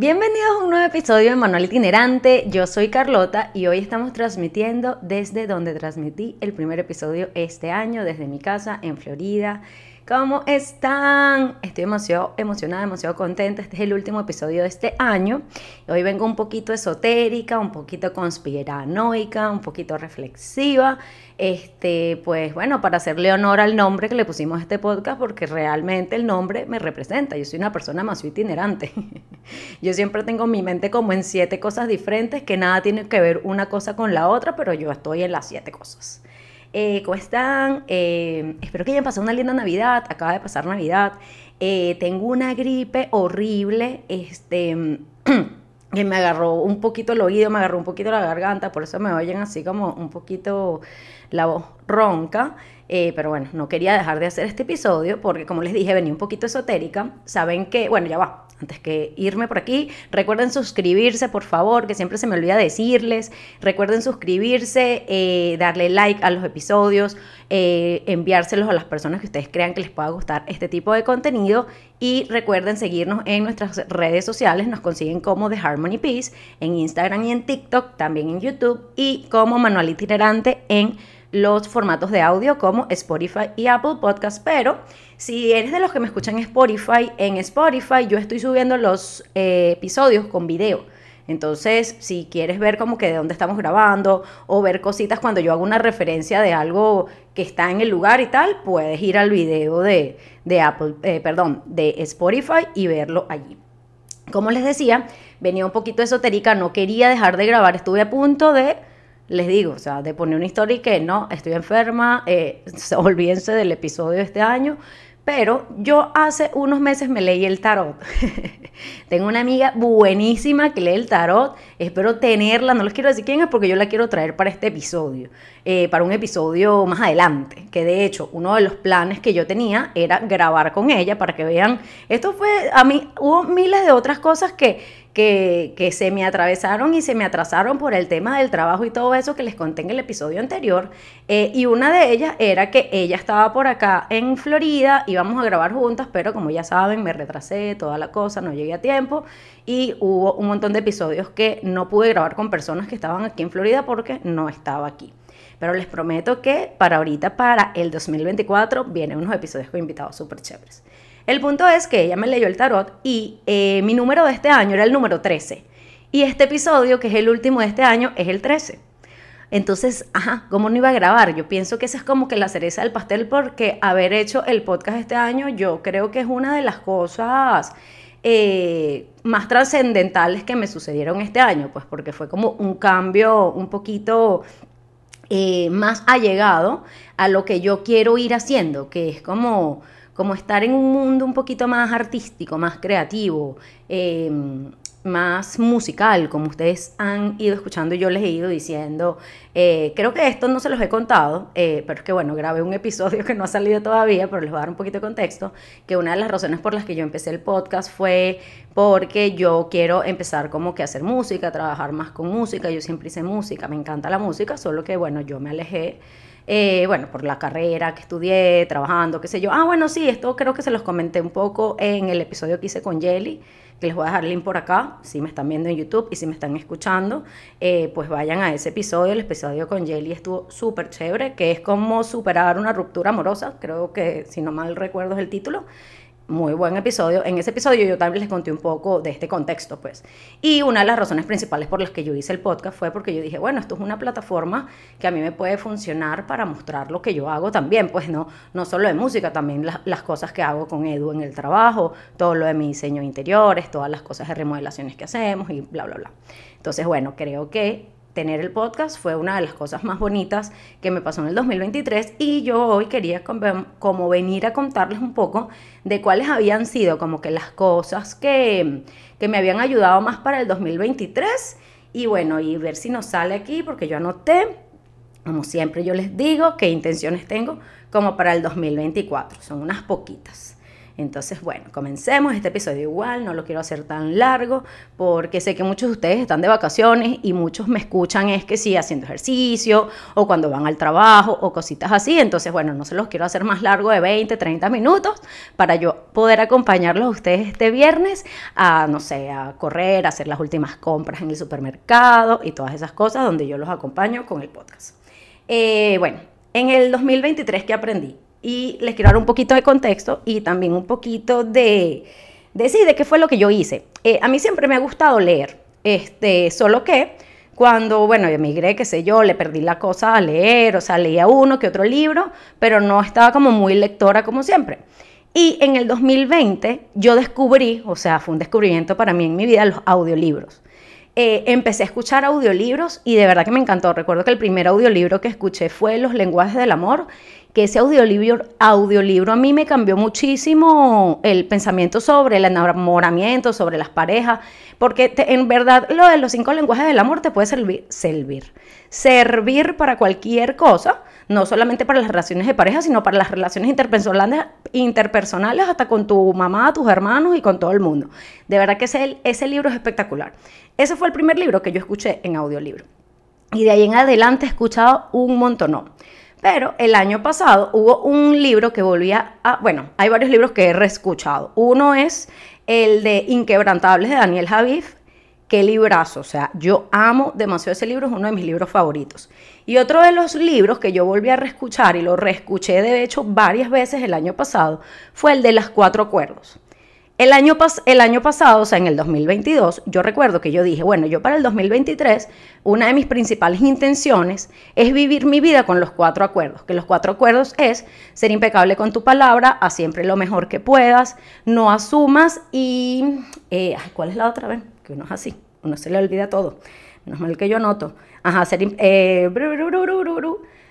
Bienvenidos a un nuevo episodio de Manual Itinerante. Yo soy Carlota y hoy estamos transmitiendo desde donde transmití el primer episodio este año, desde mi casa en Florida. ¿Cómo están? Estoy demasiado emocionada, demasiado contenta. Este es el último episodio de este año. Hoy vengo un poquito esotérica, un poquito conspiranoica, un poquito reflexiva. Este, pues bueno, para hacerle honor al nombre que le pusimos a este podcast, porque realmente el nombre me representa. Yo soy una persona más itinerante. yo siempre tengo mi mente como en siete cosas diferentes que nada tiene que ver una cosa con la otra, pero yo estoy en las siete cosas. Eh, ¿Cómo están? Eh, espero que hayan pasado una linda Navidad. Acaba de pasar Navidad. Eh, tengo una gripe horrible. Este. que me agarró un poquito el oído, me agarró un poquito la garganta, por eso me oyen así como un poquito la voz ronca. Pero bueno, no quería dejar de hacer este episodio porque como les dije, venía un poquito esotérica. Saben que, bueno, ya va, antes que irme por aquí, recuerden suscribirse, por favor, que siempre se me olvida decirles. Recuerden suscribirse, eh, darle like a los episodios, eh, enviárselos a las personas que ustedes crean que les pueda gustar este tipo de contenido. Y recuerden seguirnos en nuestras redes sociales, nos consiguen como The Harmony Peace en Instagram y en TikTok, también en YouTube y como Manual Itinerante en los formatos de audio como Spotify y Apple Podcast, pero si eres de los que me escuchan en Spotify, en Spotify yo estoy subiendo los eh, episodios con video. Entonces, si quieres ver como que de dónde estamos grabando o ver cositas cuando yo hago una referencia de algo que está en el lugar y tal, puedes ir al video de, Apple, eh, perdón, de Spotify y verlo allí. Como les decía, venía un poquito esotérica, no quería dejar de grabar, estuve a punto de les digo, o sea, de poner una historia y que no, estoy enferma, eh, olvídense del episodio de este año, pero yo hace unos meses me leí el tarot. Tengo una amiga buenísima que lee el tarot. Espero tenerla. No les quiero decir quién es porque yo la quiero traer para este episodio. Eh, para un episodio más adelante. Que de hecho, uno de los planes que yo tenía era grabar con ella para que vean. Esto fue. A mí hubo miles de otras cosas que que, se me atravesaron y se me atrasaron por el tema del trabajo y todo eso que les conté en el episodio anterior. Eh, y una de ellas era que ella estaba por acá en Florida, íbamos a grabar juntas, pero como ya saben, me retrasé, toda la cosa, no llegué a tiempo. Y hubo un montón de episodios que no pude grabar con personas que estaban aquí en Florida porque no estaba aquí. Pero les prometo que para ahorita, para el 2024, vienen unos episodios con invitados súper chéveres. El punto es que ella me leyó el tarot y eh, mi número de este año era el número 13. Y este episodio, que es el último de este año, es el 13. Entonces, ajá, ¿cómo no iba a grabar? Yo pienso que esa es como que la cereza del pastel porque haber hecho el podcast este año yo creo que es una de las cosas eh, más trascendentales que me sucedieron este año, pues porque fue como un cambio un poquito eh, más allegado a lo que yo quiero ir haciendo, que es como como estar en un mundo un poquito más artístico, más creativo, em, más musical, como ustedes han ido escuchando y yo les he ido diciendo. Eh, creo que esto no se los he contado, eh, pero es que bueno, grabé un episodio que no ha salido todavía, pero les voy a dar un poquito de contexto, que una de las razones por las que yo empecé el podcast fue porque yo quiero empezar como que a hacer música, trabajar más con música, yo siempre hice música, me encanta la música, solo que bueno, yo me alejé eh, bueno, por la carrera que estudié, trabajando, qué sé yo. Ah, bueno, sí, esto creo que se los comenté un poco en el episodio que hice con Jelly, que les voy a dejar el link por acá, si me están viendo en YouTube y si me están escuchando, eh, pues vayan a ese episodio, el episodio con Jelly estuvo súper chévere, que es como superar una ruptura amorosa, creo que si no mal recuerdo es el título muy buen episodio. En ese episodio yo también les conté un poco de este contexto, pues. Y una de las razones principales por las que yo hice el podcast fue porque yo dije, bueno, esto es una plataforma que a mí me puede funcionar para mostrar lo que yo hago también, pues no, no solo de música, también las cosas que hago con Edu en el trabajo, todo lo de mi diseño de interiores, todas las cosas de remodelaciones que hacemos y bla, bla, bla. Entonces, bueno, creo que tener el podcast fue una de las cosas más bonitas que me pasó en el 2023 y yo hoy quería como venir a contarles un poco de cuáles habían sido como que las cosas que, que me habían ayudado más para el 2023 y bueno, y ver si nos sale aquí porque yo anoté, como siempre yo les digo, qué intenciones tengo como para el 2024, son unas poquitas. Entonces, bueno, comencemos este episodio igual, no lo quiero hacer tan largo porque sé que muchos de ustedes están de vacaciones y muchos me escuchan es que sí, haciendo ejercicio o cuando van al trabajo o cositas así. Entonces, bueno, no se los quiero hacer más largo de 20, 30 minutos para yo poder acompañarlos a ustedes este viernes a, no sé, a correr, a hacer las últimas compras en el supermercado y todas esas cosas donde yo los acompaño con el podcast. Eh, bueno, en el 2023, ¿qué aprendí? Y les quiero dar un poquito de contexto y también un poquito de, de sí, de qué fue lo que yo hice. Eh, a mí siempre me ha gustado leer, este, solo que cuando, bueno, emigré, qué sé yo, le perdí la cosa a leer, o sea, leía uno que otro libro, pero no estaba como muy lectora como siempre. Y en el 2020 yo descubrí, o sea, fue un descubrimiento para mí en mi vida, los audiolibros. Eh, empecé a escuchar audiolibros y de verdad que me encantó. Recuerdo que el primer audiolibro que escuché fue Los lenguajes del amor que ese audiolibro, audiolibro a mí me cambió muchísimo el pensamiento sobre el enamoramiento, sobre las parejas, porque en verdad lo de los cinco lenguajes del amor te puede servir, servir, servir para cualquier cosa, no solamente para las relaciones de pareja, sino para las relaciones interpersonales, interpersonales hasta con tu mamá, tus hermanos y con todo el mundo. De verdad que ese, ese libro es espectacular. Ese fue el primer libro que yo escuché en audiolibro. Y de ahí en adelante he escuchado un montón. Pero el año pasado hubo un libro que volvía a, bueno, hay varios libros que he reescuchado. Uno es el de Inquebrantables de Daniel Javif. Qué librazo, o sea, yo amo demasiado ese libro, es uno de mis libros favoritos. Y otro de los libros que yo volví a reescuchar y lo reescuché de hecho varias veces el año pasado fue el de Las Cuatro Acuerdos. El año, el año pasado, o sea, en el 2022, yo recuerdo que yo dije, bueno, yo para el 2023, una de mis principales intenciones es vivir mi vida con los cuatro acuerdos, que los cuatro acuerdos es ser impecable con tu palabra, a siempre lo mejor que puedas, no asumas y... Eh, ¿Cuál es la otra vez? Que uno es así, uno se le olvida todo. Menos mal que yo noto. Ajá, ser, eh,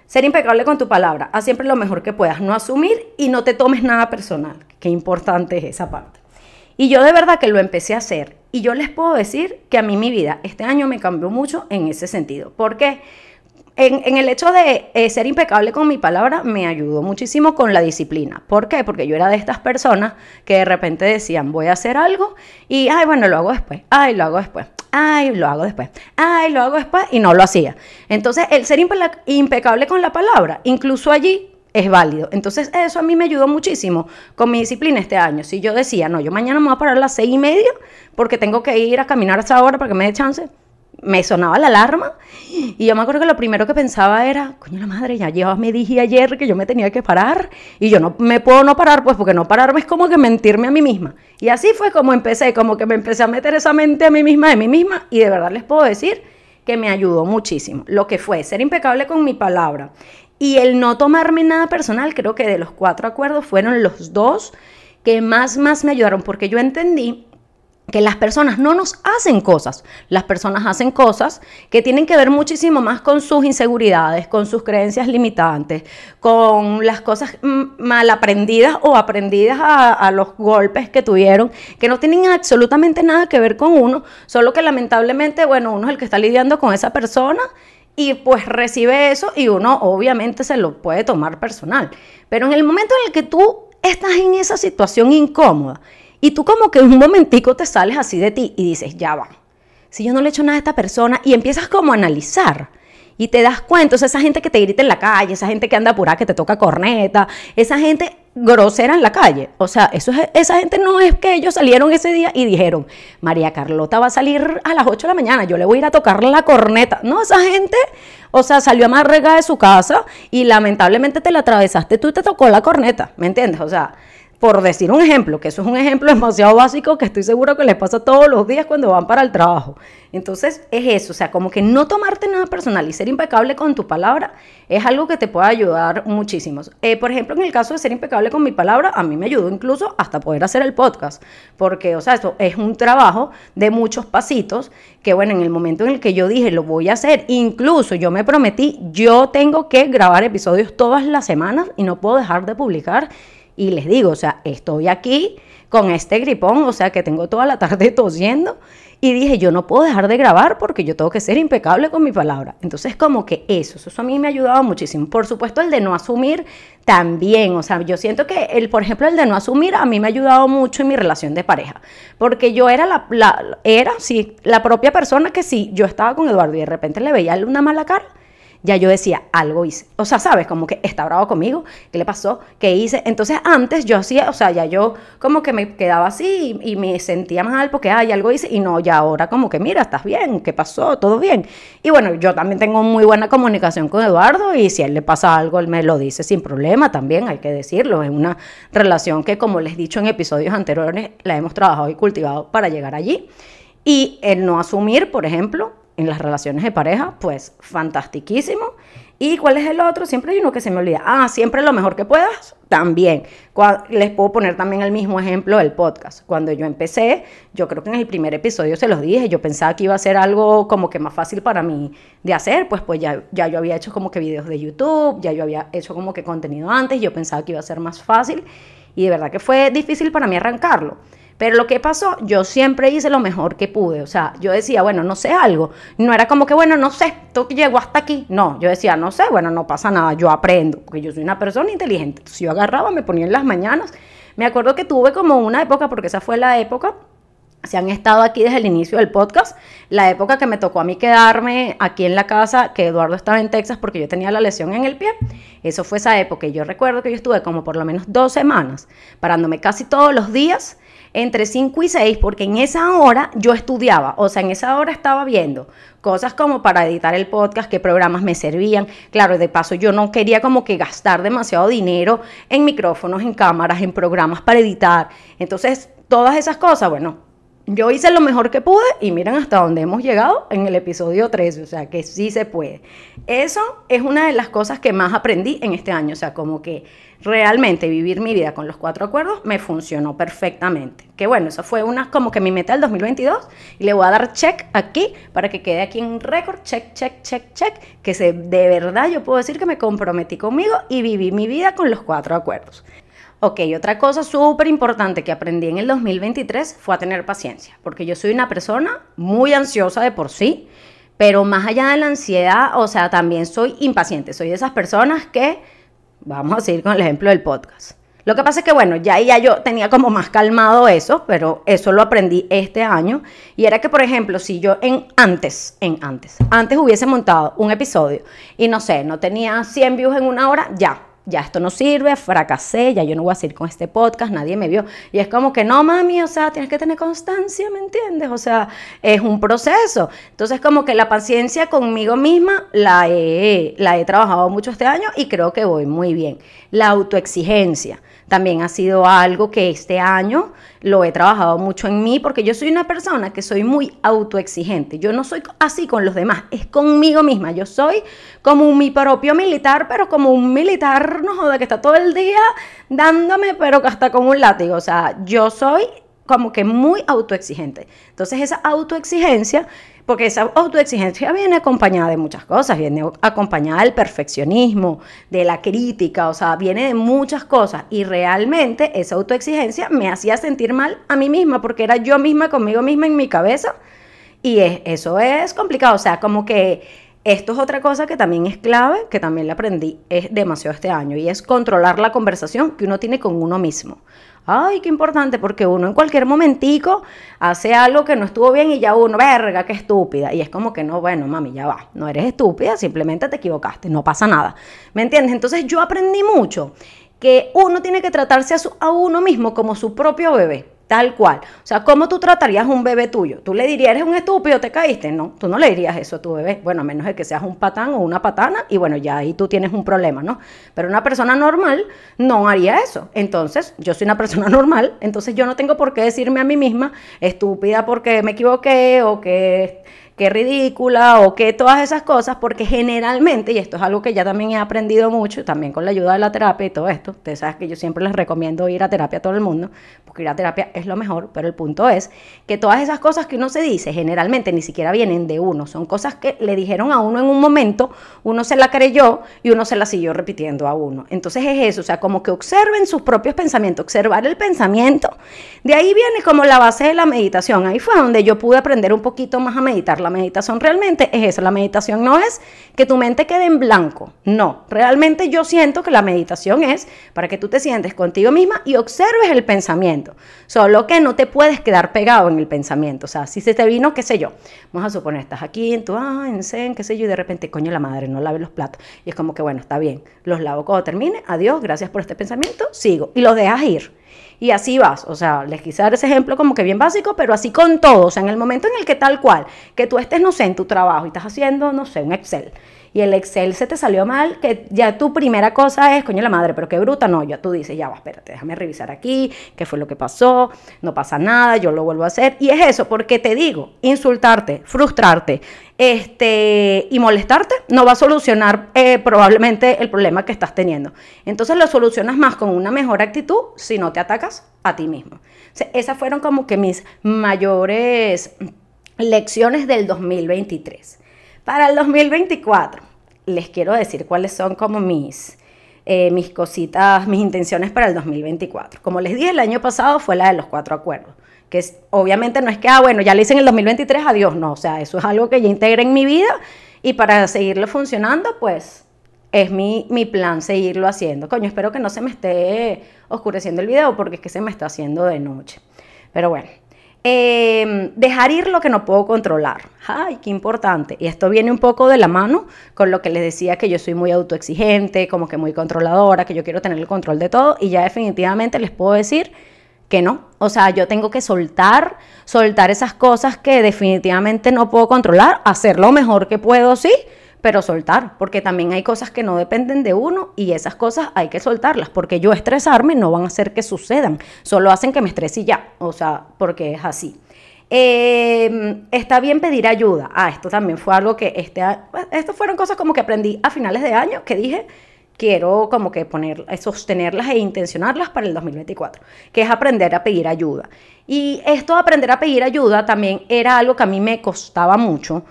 ser impecable con tu palabra, a siempre lo mejor que puedas, no asumir y no te tomes nada personal. Qué importante es esa parte. Y yo de verdad que lo empecé a hacer. Y yo les puedo decir que a mí mi vida este año me cambió mucho en ese sentido. Porque en, el hecho de eh, ser impecable con mi palabra me ayudó muchísimo con la disciplina. ¿Por qué? Porque yo era de estas personas que de repente decían, voy a hacer algo y, ay, bueno, lo hago después, ay, lo hago después, ay, lo hago después, ay, lo hago después y no lo hacía. Entonces, el ser impecable con la palabra, incluso allí es válido. Entonces eso a mí me ayudó muchísimo con mi disciplina este año. Si yo decía, no, yo mañana me voy a parar a las seis y media porque tengo que ir a caminar a esa hora para que me dé chance, me sonaba la alarma y yo me acuerdo que lo primero que pensaba era, coño la madre, ya yo me dije ayer que yo me tenía que parar y yo no me puedo no parar pues porque no pararme es como que mentirme a mí misma. Y así fue como empecé, como que me empecé a meter esa mente a mí misma de mí misma y de verdad les puedo decir que me ayudó muchísimo. Lo que fue ser impecable con mi palabra y el no tomarme nada personal, creo que de los cuatro acuerdos fueron los dos que más, más me ayudaron, porque yo entendí que las personas no nos hacen cosas, las personas hacen cosas que tienen que ver muchísimo más con sus inseguridades, con sus creencias limitantes, con las cosas mal aprendidas o aprendidas a, a, los golpes que tuvieron, que no tienen absolutamente nada que ver con uno, solo que lamentablemente, bueno, uno es el que está lidiando con esa persona y pues recibe eso y uno obviamente se lo puede tomar personal. Pero en el momento en el que tú estás en esa situación incómoda y tú como que un momentico te sales así de ti y dices, ya va, si yo no le he hecho nada a esta persona y empiezas como a analizar y te das cuenta, o sea, esa gente que te grita en la calle, esa gente que anda apurada, que te toca corneta, esa gente grosera en la calle. O sea, eso es, esa gente no es que ellos salieron ese día y dijeron, María Carlota va a salir a las 8 de la mañana, yo le voy a ir a tocar la corneta. No, esa gente, o sea, salió a amarrega de su casa y lamentablemente te la atravesaste tú y te tocó la corneta, ¿me entiendes? O sea, por decir un ejemplo, que eso es un ejemplo demasiado básico que estoy seguro que les pasa todos los días cuando van para el trabajo. Entonces es eso, o sea, como que no tomarte nada personal y ser impecable con tu palabra es algo que te puede ayudar muchísimo. Eh, por ejemplo, en el caso de ser impecable con mi palabra, a mí me ayudó incluso hasta poder hacer el podcast, porque, o sea, eso es un trabajo de muchos pasitos que, bueno, en el momento en el que yo dije, lo voy a hacer, incluso yo me prometí, yo tengo que grabar episodios todas las semanas y no puedo dejar de publicar Y les digo, o sea, estoy aquí con este gripón, o sea, que tengo toda la tarde tosiendo y dije, yo no puedo dejar de grabar porque yo tengo que ser impecable con mi palabra. Entonces, como que eso, eso a mí me ha ayudado muchísimo. Por supuesto, el de no asumir también. O sea, yo siento que, el, por ejemplo, el de no asumir a mí me ha ayudado mucho en mi relación de pareja. Porque yo era la, la era, sí, la propia persona que sí, yo estaba con Eduardo y de repente le veía una mala cara ya yo decía, algo hice. O sea, ¿sabes? Como que está bravo conmigo, ¿qué le pasó? ¿Qué hice? Entonces antes yo hacía, o sea, ya yo como que me quedaba así y, me sentía mal porque, ay, algo hice. Y no, ya ahora como que, mira, estás bien, ¿qué pasó? ¿Todo bien? Y bueno, yo también tengo muy buena comunicación con Eduardo y si a él le pasa algo, él me lo dice sin problema también, hay que decirlo. Es una relación que, como les he dicho en episodios anteriores, la hemos trabajado y cultivado para llegar allí. Y el no asumir, por ejemplo, en las relaciones de pareja, pues fantastiquísimo. ¿Y cuál es el otro? Siempre hay uno que se me olvida. Ah, siempre lo mejor que puedas, también. Les puedo poner también el mismo ejemplo del podcast. Cuando yo empecé, yo creo que en el primer episodio se los dije, yo pensaba que iba a ser algo como que más fácil para mí de hacer, pues pues ya, ya yo había hecho como que videos de YouTube, ya yo había hecho como que contenido antes, yo pensaba que iba a ser más fácil y de verdad que fue difícil para mí arrancarlo. Pero lo que pasó, yo siempre hice lo mejor que pude. O sea, yo decía, bueno, no sé algo. No era como que, bueno, no sé, tú llegó hasta aquí. No, yo decía, no sé, bueno, no pasa nada, yo aprendo, porque yo soy una persona inteligente. Entonces yo agarraba, me ponía en las mañanas. Me acuerdo que tuve como una época, porque esa fue la época si han estado aquí desde el inicio del podcast, la época que me tocó a mí quedarme aquí en la casa, que Eduardo estaba en Texas porque yo tenía la lesión en el pie, eso fue esa época. Y yo recuerdo que yo estuve como por lo menos dos semanas parándome casi todos los días entre 5 y 6, porque en esa hora yo estudiaba, o sea, en esa hora estaba viendo cosas como para editar el podcast, qué programas me servían. Claro, de paso yo no quería como que gastar demasiado dinero en micrófonos, en cámaras, en programas para editar. Entonces, todas esas cosas, bueno, yo hice lo mejor que pude y miren hasta dónde hemos llegado en el episodio 13, o sea que sí se puede. Eso es una de las cosas que más aprendí en este año, o sea, como que realmente vivir mi vida con los cuatro acuerdos me funcionó perfectamente. Que bueno, eso fue una como que mi meta del 2022 y le voy a dar check aquí para que quede aquí en récord, check, check, check, check, que se, de verdad yo puedo decir que me comprometí conmigo y viví mi vida con los cuatro acuerdos. Ok, otra cosa súper importante que aprendí en el 2023 fue a tener paciencia, porque yo soy una persona muy ansiosa de por sí, pero más allá de la ansiedad, o sea, también soy impaciente, soy de esas personas que, vamos a seguir con el ejemplo del podcast. Lo que pasa es que, bueno, ya, ya yo tenía como más calmado eso, pero eso lo aprendí este año. Y era que, por ejemplo, si yo en antes, en antes, antes hubiese montado un episodio y no sé, no tenía 100 views en una hora, ya, ya esto no sirve, fracasé, ya yo no voy a seguir con este podcast, nadie me vio. Y es como que no, mami, o sea, tienes que tener constancia, ¿me entiendes? O sea, es un proceso. Entonces, como que la paciencia conmigo misma la he, la he trabajado mucho este año y creo que voy muy bien. La autoexigencia también ha sido algo que este año lo he trabajado mucho en mí porque yo soy una persona que soy muy autoexigente. Yo no soy así con los demás, es conmigo misma. Yo soy como mi propio militar, pero como un militar, no joda, que está todo el día dándome, pero hasta con un látigo. O sea, yo soy como que muy autoexigente. Entonces esa autoexigencia porque esa autoexigencia viene acompañada de muchas cosas, viene acompañada del perfeccionismo, de la crítica, o sea, viene de muchas cosas. Y realmente esa autoexigencia me hacía sentir mal a mí misma, porque era yo misma conmigo misma en mi cabeza. Y eso es complicado, o sea, como que esto es otra cosa que también es clave, que también le aprendí es demasiado este año, y es controlar la conversación que uno tiene con uno mismo. Ay, qué importante, porque uno en cualquier momentico hace algo que no estuvo bien y ya uno, verga, qué estúpida. Y es como que no, bueno, mami, ya va, no eres estúpida, simplemente te equivocaste, no pasa nada. ¿Me entiendes? Entonces yo aprendí mucho que uno tiene que tratarse a, a uno mismo como su propio bebé. Tal cual. O sea, ¿cómo tú tratarías un bebé tuyo? ¿Tú le dirías, eres un estúpido, te caíste? No, tú no le dirías eso a tu bebé. Bueno, a menos de que seas un patán o una patana y bueno, ya ahí tú tienes un problema, ¿no? Pero una persona normal no haría eso. Entonces, yo soy una persona normal, entonces yo no tengo por qué decirme a mí misma estúpida porque me equivoqué o que qué ridícula o qué todas esas cosas, porque generalmente, y esto es algo que ya también he aprendido mucho, también con la ayuda de la terapia y todo esto, ustedes saben que yo siempre les recomiendo ir a terapia a todo el mundo, porque ir a terapia es lo mejor, pero el punto es que todas esas cosas que uno se dice generalmente ni siquiera vienen de uno, son cosas que le dijeron a uno en un momento, uno se la creyó y uno se la siguió repitiendo a uno. Entonces es eso, o sea, como que observen sus propios pensamientos, observar el pensamiento. De ahí viene como la base de la meditación, ahí fue donde yo pude aprender un poquito más a meditar la meditación realmente es eso. La meditación no es que tu mente quede en blanco. No, realmente yo siento que la meditación es para que tú te sientes contigo misma y observes el pensamiento. Solo que no te puedes quedar pegado en el pensamiento. O sea, si se te vino, qué sé yo, vamos a suponer, estás aquí en tu, ah, en zen, qué sé yo, y de repente, coño, la madre, no lave los platos. Y es como que, bueno, está bien, los lavo cuando termine, adiós, gracias por este pensamiento, sigo. Y los dejas ir. Y así vas, o sea, les quise dar ese ejemplo como que bien básico, pero así con todo, o sea, en el momento en el que tal cual, que tú estés, no sé, en tu trabajo y estás haciendo, no sé, un Excel, y el Excel se te salió mal, que ya tu primera cosa es, coño la madre, pero qué bruta, no, ya tú dices, ya va, espérate, déjame revisar aquí, qué fue lo que pasó, no pasa nada, yo lo vuelvo a hacer. Y es eso, porque te digo, insultarte, frustrarte, este, y molestarte no va a solucionar eh, probablemente el problema que estás teniendo. Entonces lo solucionas más con una mejor actitud si no te atacas a ti mismo. esas fueron como que mis mayores lecciones del 2023. Para el 2024, les quiero decir cuáles son como mis, eh, mis cositas, mis intenciones para el 2024. Como les dije, el año pasado fue la de los cuatro acuerdos, que obviamente no es que, ah, bueno, ya le hice en el 2023, adiós, no, o sea, eso es algo que ya integré en mi vida y para seguirlo funcionando, pues es mi, mi, plan seguirlo haciendo. Coño, espero que no se me esté oscureciendo el video porque es que se me está haciendo de noche. Pero bueno, Em, dejar ir lo que no puedo controlar. Ay, qué importante. Y esto viene un poco de la mano con lo que les decía que yo soy muy autoexigente, como que muy controladora, que yo quiero tener el control de todo. Y ya definitivamente les puedo decir que no. O sea, yo tengo que soltar, soltar esas cosas que definitivamente no puedo controlar, hacer lo mejor que puedo, sí, pero soltar, porque también hay cosas que no dependen de uno y esas cosas hay que soltarlas, porque yo estresarme no van a hacer que sucedan, solo hacen que me estrese y ya, o sea, porque es así. Em, está bien pedir ayuda. Ah, esto también fue algo que este, esto fueron cosas como que aprendí a finales de año que dije, quiero como que poner, sostenerlas e intencionarlas para el 2024, que es aprender a pedir ayuda. Y esto de aprender a pedir ayuda también era algo que a mí me costaba mucho,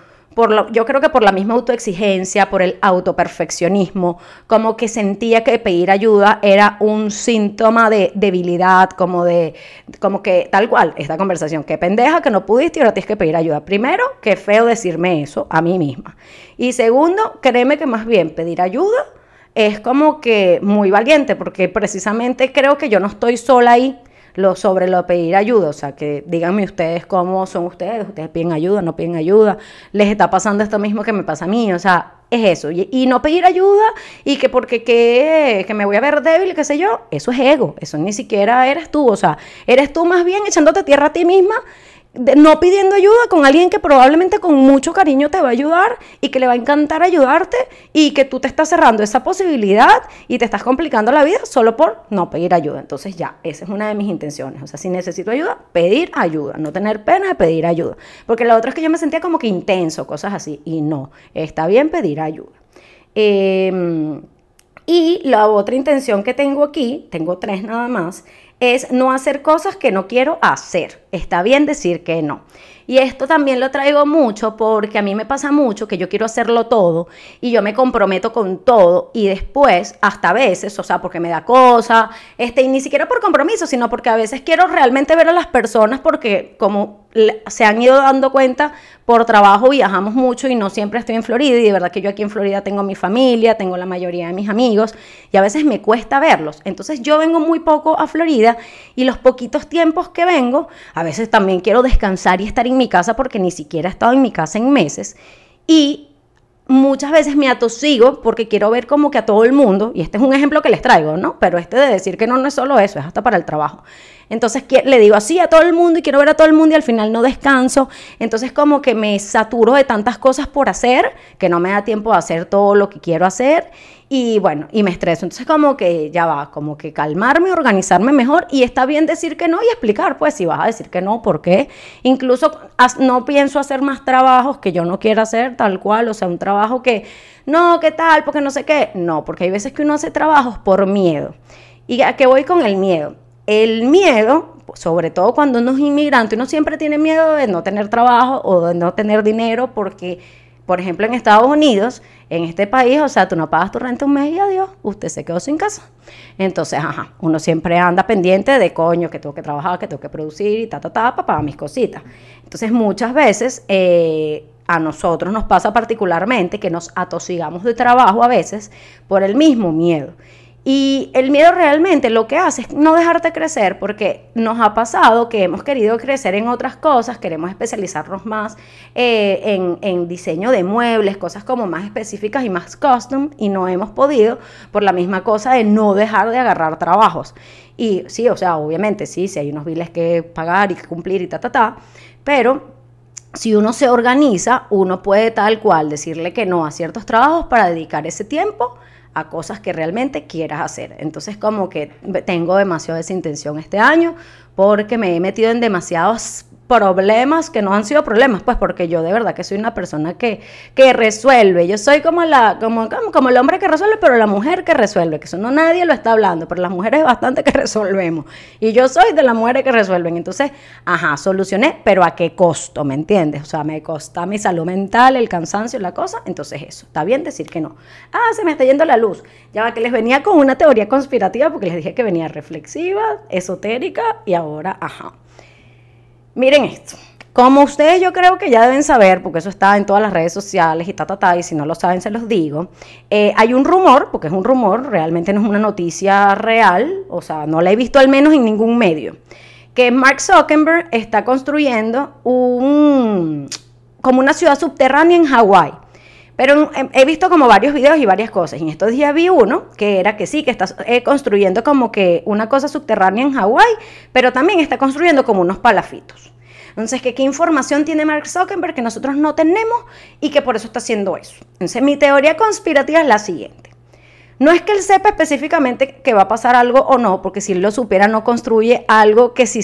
yo creo que por la misma autoexigencia, por el autoperfeccionismo, como que sentía que pedir ayuda era un síntoma de debilidad, como de, como que tal cual, esta conversación, que pendeja que no pudiste y ahora tienes que pedir ayuda. Primero, qué feo decirme eso a mí misma. Y segundo, créeme que más bien pedir ayuda es como que muy valiente, porque precisamente creo que yo no estoy sola ahí lo, sobre lo pedir ayuda, o sea, que díganme ustedes cómo son ustedes, ustedes piden ayuda, no piden ayuda, les está pasando esto mismo que me pasa a mí, o sea, es eso, y, no pedir ayuda y que porque que, que me voy a ver débil, qué sé yo, eso es ego, eso ni siquiera eres tú, o sea, eres tú más bien echándote tierra a ti misma no pidiendo ayuda con alguien que probablemente con mucho cariño te va a ayudar y que le va a encantar ayudarte y que tú te estás cerrando esa posibilidad y te estás complicando la vida solo por no pedir ayuda. Entonces ya, esa es una de mis intenciones. O sea, si necesito ayuda, pedir ayuda, no tener pena de pedir ayuda. Porque la otra es que yo me sentía como que intenso, cosas así. Y no, está bien pedir ayuda. Em, y la otra intención que tengo aquí, tengo tres nada más, es no hacer cosas que no quiero hacer. Está bien decir que no. Y esto también lo traigo mucho porque a mí me pasa mucho que yo quiero hacerlo todo y yo me comprometo con todo y después, hasta a veces, o sea, porque me da cosa, este, y ni siquiera por compromiso, sino porque a veces quiero realmente ver a las personas porque como se han ido dando cuenta, por trabajo viajamos mucho y no siempre estoy en Florida y de verdad que yo aquí en Florida tengo mi familia, tengo la mayoría de mis amigos y a veces me cuesta verlos. Entonces yo vengo muy poco a Florida y los poquitos tiempos que vengo, a veces también quiero descansar y estar en mi casa porque ni siquiera he estado en mi casa en meses y muchas veces me atosigo porque quiero ver como que a todo el mundo, y este es un ejemplo que les traigo, ¿no? Pero este de decir que no, no es solo eso, es hasta para el trabajo. Entonces le digo así a todo el mundo y quiero ver a todo el mundo y al final no descanso. Entonces como que me saturo de tantas cosas por hacer que no me da tiempo de hacer todo lo que quiero hacer. y bueno, y me estreso. Entonces como que ya va, como que calmarme, organizarme mejor y está bien decir que no y explicar, pues si vas a decir que no, ¿por qué? Incluso no pienso hacer más trabajos que yo no quiera hacer tal cual, o sea, un trabajo que, no, ¿qué tal? Porque no sé qué. No, porque hay veces que uno hace trabajos por miedo. ¿Y a qué voy con el miedo? El miedo, sobre todo cuando uno es inmigrante, uno siempre tiene miedo de no tener trabajo o de no tener dinero porque por ejemplo, en Estados Unidos, en este país, o sea, tú no pagas tu renta un mes y adiós, usted se quedó sin casa. Entonces, ajá, uno siempre anda pendiente de coño, que tengo que trabajar, que tengo que producir y ta, ta, ta, para pagar mis cositas. Entonces, muchas veces eh, a nosotros nos pasa particularmente que nos atosigamos de trabajo a veces por el mismo miedo. Y el miedo realmente lo que hace es no dejarte crecer porque nos ha pasado que hemos querido crecer en otras cosas, queremos especializarnos más eh, en, diseño de muebles, cosas como más específicas y más custom y no hemos podido por la misma cosa de no dejar de agarrar trabajos. Y sí, o sea, obviamente sí, si hay unos biles que pagar y que cumplir y ta, ta, ta, pero si uno se organiza, uno puede tal cual decirle que no a ciertos trabajos para dedicar ese tiempo a cosas que realmente quieras hacer. Entonces como que tengo demasiada esa intención este año porque me he metido en demasiados problemas que no han sido problemas, pues porque yo de verdad que soy una persona que, que resuelve. Yo soy como, la, como, como el hombre que resuelve, pero la mujer que resuelve, que eso no nadie lo está hablando, pero las mujeres bastante que resolvemos. Y yo soy de las mujeres que resuelven. Entonces, ajá, solucioné, pero ¿a qué costo? ¿Me entiendes? O sea, me costa mi salud mental, el cansancio, la cosa. Entonces eso, está bien decir que no. Ah, se me está yendo la luz. Ya que les venía con una teoría conspirativa porque les dije que venía reflexiva, esotérica y ahora, ajá. Miren esto. Como ustedes yo creo que ya deben saber, porque eso está en todas las redes sociales y ta, y si no lo saben se los digo, eh, hay un rumor, porque es un rumor, realmente no es una noticia real, o sea, no la he visto al menos en ningún medio, que Mark Zuckerberg está construyendo un, como una ciudad subterránea en Hawái. Pero he visto como varios videos y varias cosas. Y en estos días vi uno que era que sí, que está eh, construyendo como que una cosa subterránea en Hawái, pero también está construyendo como unos palafitos. Entonces, ¿qué, ¿qué información tiene Mark Zuckerberg que nosotros no tenemos y que por eso está haciendo eso? Entonces, mi teoría conspirativa es la siguiente. No es que él sepa específicamente que va a pasar algo o no, porque si él lo supiera no construye algo que si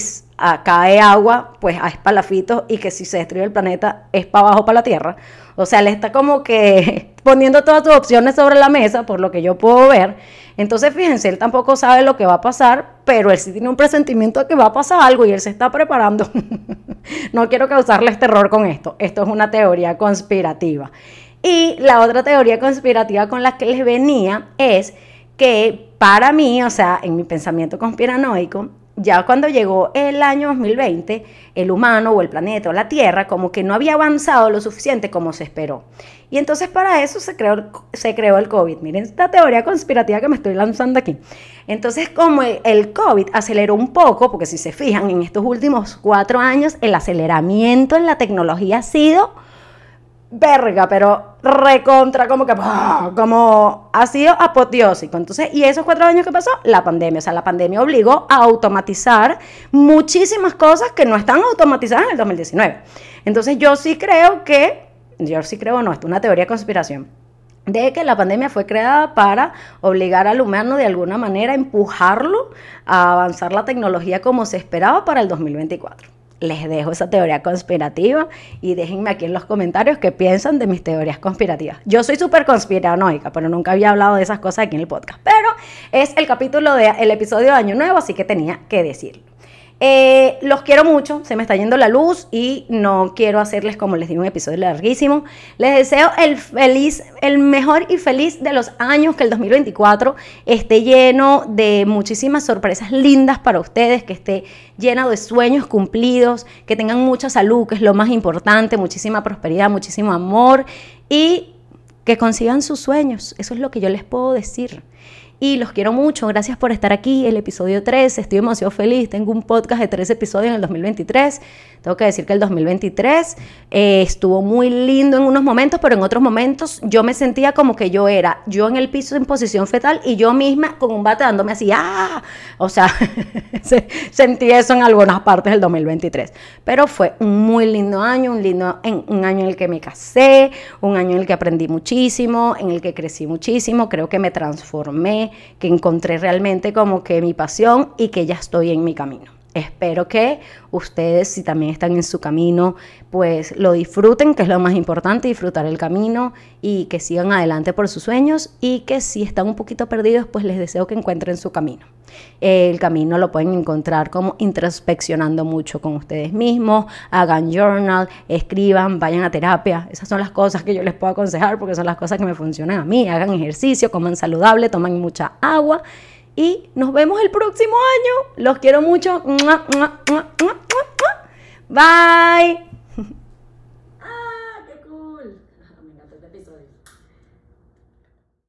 cae agua, pues es palafitos y que si se destruye el planeta es para abajo, para la Tierra. O sea, él está como que poniendo todas sus opciones sobre la mesa, por lo que yo puedo ver. Entonces, fíjense, él tampoco sabe lo que va a pasar, pero él sí tiene un presentimiento de que va a pasar algo y él se está preparando. no quiero causarles terror con esto. Esto es una teoría conspirativa. Y la otra teoría conspirativa con la que les venía es que para mí, o sea, en mi pensamiento conspiranoico, ya cuando llegó el año 2020, el humano o el planeta o la Tierra como que no había avanzado lo suficiente como se esperó. Y entonces para eso se creó, se creó el COVID. Miren esta teoría conspirativa que me estoy lanzando aquí. Entonces como el COVID aceleró un poco, porque si se fijan en estos últimos cuatro años, el aceleramiento en la tecnología ha sido verga, pero recontra, como que, como ha sido apoteósico. Entonces, ¿y esos cuatro años que pasó? La pandemia. O sea, la pandemia obligó a automatizar muchísimas cosas que no están automatizadas en el 2019. Entonces, yo sí creo que, yo sí creo, no, esto es una teoría de conspiración de que la pandemia fue creada para obligar al humano de alguna manera empujarlo a avanzar la tecnología como se esperaba para el 2024 les dejo esa teoría conspirativa y déjenme aquí en los comentarios qué piensan de mis teorías conspirativas. Yo soy súper conspiranoica, pero nunca había hablado de esas cosas aquí en el podcast. Pero es el capítulo del episodio de Año Nuevo, así que tenía que decirlo. Eh, los quiero mucho, se me está yendo la luz y no quiero hacerles, como les digo, un episodio larguísimo. Les deseo el feliz, el mejor y feliz de los años, que el 2024 esté lleno de muchísimas sorpresas lindas para ustedes, que esté lleno de sueños cumplidos, que tengan mucha salud, que es lo más importante, muchísima prosperidad, muchísimo amor y que consigan sus sueños. Eso es lo que yo les puedo decir. Y los quiero mucho. Gracias por estar aquí, el episodio 3. Estoy demasiado feliz. Tengo un podcast de tres episodios en el 2023. Tengo que decir que el 2023 eh, estuvo muy lindo en unos momentos, pero en otros momentos yo me sentía como que yo era yo en el piso en posición fetal y yo misma con un bate dándome así, ¡ah! O sea, sentí eso en algunas partes del 2023. Pero fue un muy lindo año, un, lindo, un año en el que me casé, un año en el que aprendí muchísimo, en el que crecí muchísimo, creo que me transformé, que encontré realmente como que mi pasión y que ya estoy en mi camino. Espero que ustedes, si también están en su camino, pues lo disfruten, que es lo más importante, disfrutar el camino y que sigan adelante por sus sueños y que si están un poquito perdidos, pues les deseo que encuentren su camino. El camino lo pueden encontrar como introspeccionando mucho con ustedes mismos, hagan journal, escriban, vayan a terapia. Esas son las cosas que yo les puedo aconsejar porque son las cosas que me funcionan a mí. Hagan ejercicio, coman saludable, tomen mucha agua y nos vemos el próximo año. Los quiero mucho. Bye.